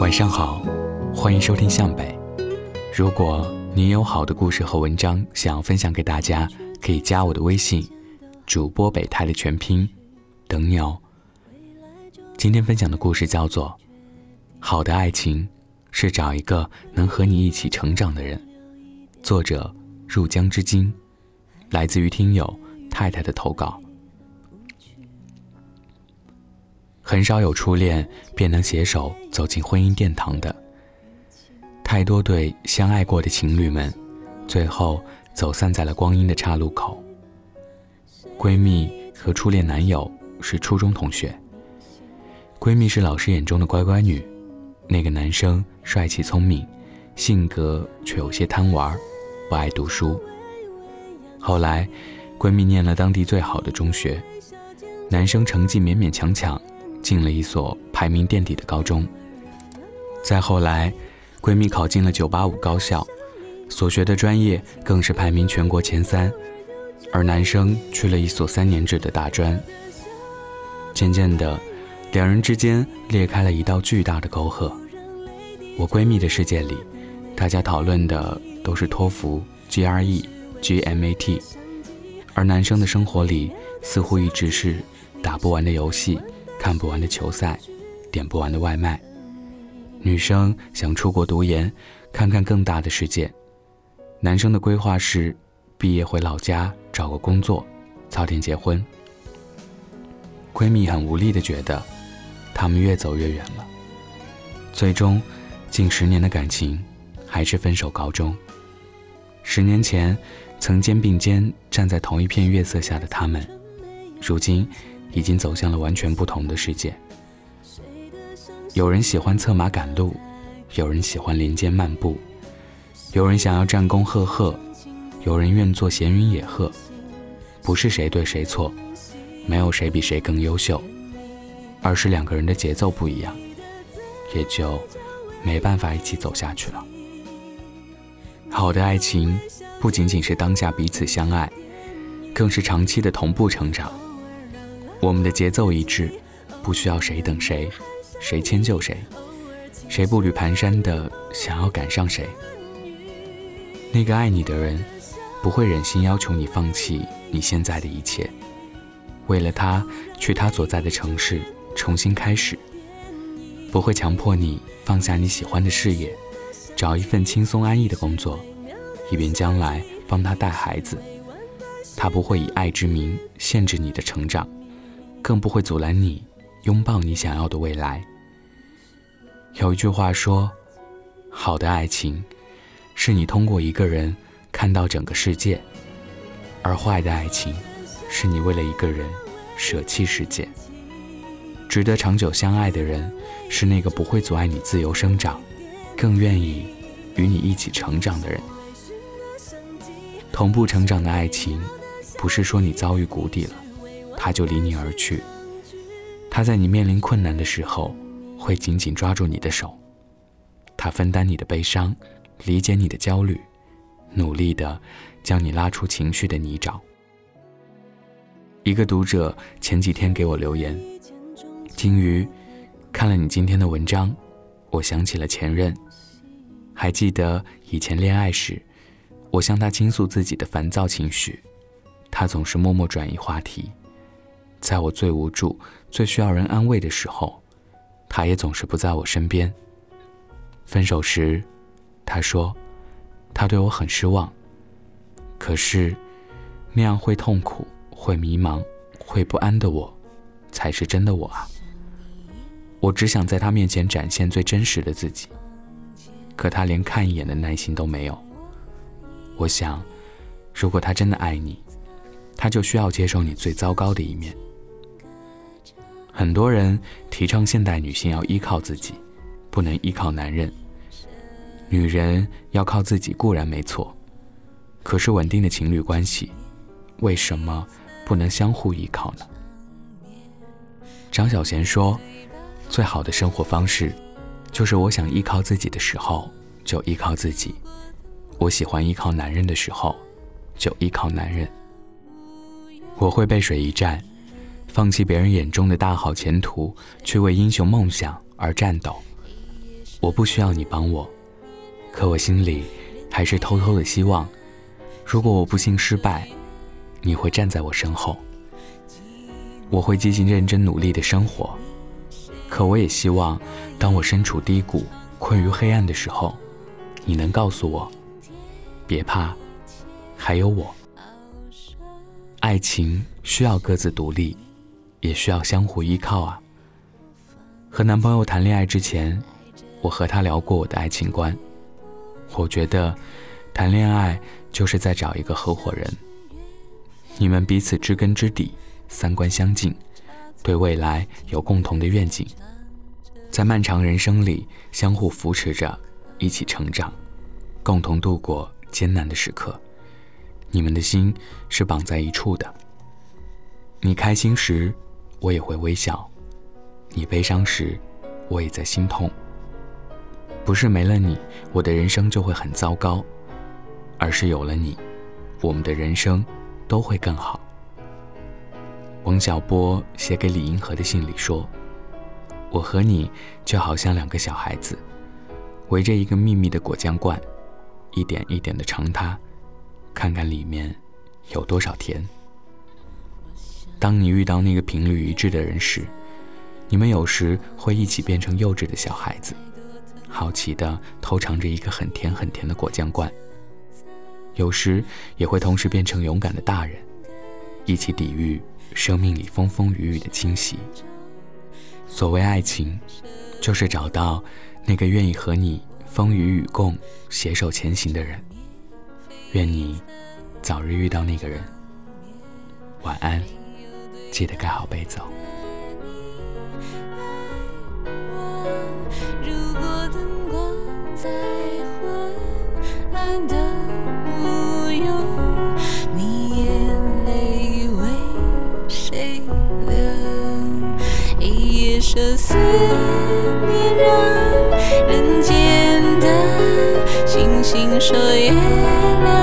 晚上好，欢迎收听向北。如果你有好的故事和文章想要分享给大家，可以加我的微信，主播北泰的全拼，等你哦。今天分享的故事叫做《好的爱情是找一个能和你一起成长的人》，作者入江之鲸，来自于听友太太的投稿。很少有初恋便能携手走进婚姻殿堂的，太多对相爱过的情侣们，最后走散在了光阴的岔路口。闺蜜和初恋男友是初中同学。闺蜜是老师眼中的乖乖女，那个男生帅气聪明，性格却有些贪玩，不爱读书。后来，闺蜜念了当地最好的中学，男生成绩勉勉强强。进了一所排名垫底的高中。再后来，闺蜜考进了985高校，所学的专业更是排名全国前三，而男生去了一所三年制的大专。渐渐的，两人之间裂开了一道巨大的沟壑。我闺蜜的世界里，大家讨论的都是托福、GRE、GMAT，而男生的生活里似乎一直是打不完的游戏。看不完的球赛，点不完的外卖。女生想出国读研，看看更大的世界。男生的规划是毕业回老家找个工作，早点结婚。闺蜜很无力的觉得，他们越走越远了。最终，近十年的感情还是分手告终。十年前，曾肩并肩站在同一片月色下的他们，如今。已经走向了完全不同的世界。有人喜欢策马赶路，有人喜欢林间漫步，有人想要战功赫赫，有人愿做闲云野鹤。不是谁对谁错，没有谁比谁更优秀，而是两个人的节奏不一样，也就没办法一起走下去了。好的爱情不仅仅是当下彼此相爱，更是长期的同步成长。我们的节奏一致，不需要谁等谁，谁迁就谁，谁步履蹒跚的想要赶上谁。那个爱你的人，不会忍心要求你放弃你现在的一切，为了他去他所在的城市重新开始。不会强迫你放下你喜欢的事业，找一份轻松安逸的工作，以便将来帮他带孩子。他不会以爱之名限制你的成长。更不会阻拦你拥抱你想要的未来。有一句话说：“好的爱情，是你通过一个人看到整个世界；而坏的爱情，是你为了一个人舍弃世界。”值得长久相爱的人，是那个不会阻碍你自由生长，更愿意与你一起成长的人。同步成长的爱情，不是说你遭遇谷底了。他就离你而去。他在你面临困难的时候，会紧紧抓住你的手。他分担你的悲伤，理解你的焦虑，努力的将你拉出情绪的泥沼。一个读者前几天给我留言：“金鱼，看了你今天的文章，我想起了前任。还记得以前恋爱时，我向他倾诉自己的烦躁情绪，他总是默默转移话题。”在我最无助、最需要人安慰的时候，他也总是不在我身边。分手时，他说，他对我很失望。可是，那样会痛苦、会迷茫、会不安的我，才是真的我啊！我只想在他面前展现最真实的自己，可他连看一眼的耐心都没有。我想，如果他真的爱你，他就需要接受你最糟糕的一面。很多人提倡现代女性要依靠自己，不能依靠男人。女人要靠自己固然没错，可是稳定的情侣关系，为什么不能相互依靠呢？张小娴说：“最好的生活方式，就是我想依靠自己的时候就依靠自己，我喜欢依靠男人的时候就依靠男人。我会背水一战。”放弃别人眼中的大好前途，去为英雄梦想而战斗。我不需要你帮我，可我心里还是偷偷的希望，如果我不幸失败，你会站在我身后。我会积极认真努力的生活，可我也希望，当我身处低谷、困于黑暗的时候，你能告诉我，别怕，还有我。爱情需要各自独立，也需要相互依靠啊。和男朋友谈恋爱之前，我和他聊过我的爱情观。我觉得，谈恋爱就是在找一个合伙人，你们彼此知根知底。三观相近，对未来有共同的愿景，在漫长人生里相互扶持着，一起成长，共同度过艰难的时刻。你们的心是绑在一处的。你开心时，我也会微笑；你悲伤时，我也在心痛。不是没了你，我的人生就会很糟糕，而是有了你，我们的人生都会更好。王小波写给李银河的信里说：“我和你就好像两个小孩子，围着一个秘密的果酱罐，一点一点的尝它，看看里面有多少甜。当你遇到那个频率一致的人时，你们有时会一起变成幼稚的小孩子，好奇的偷尝着一个很甜很甜的果酱罐；有时也会同时变成勇敢的大人，一起抵御。”生命里风风雨雨的侵袭。所谓爱情，就是找到那个愿意和你风雨与共、携手前行的人。愿你早日遇到那个人。晚安，记得盖好被子。这思念让人间的星星说月亮？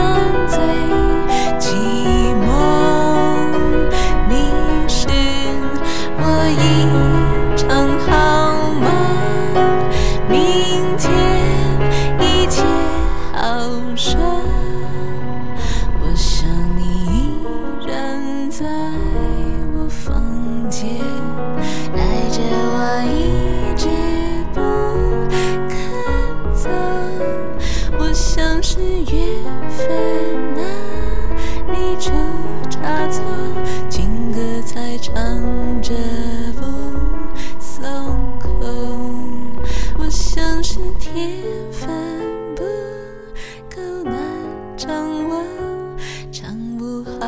好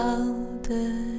的